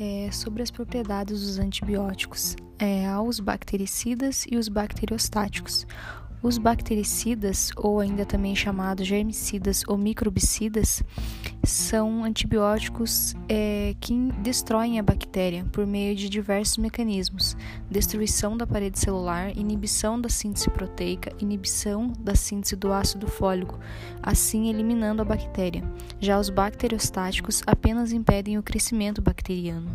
é, sobre as propriedades dos antibióticos, é, aos bactericidas e os bacteriostáticos. Os bactericidas, ou ainda também chamados germicidas ou microbicidas, são antibióticos é, que destroem a bactéria por meio de diversos mecanismos: destruição da parede celular, inibição da síntese proteica, inibição da síntese do ácido fólico, assim eliminando a bactéria. Já os bacteriostáticos apenas impedem o crescimento bacteriano.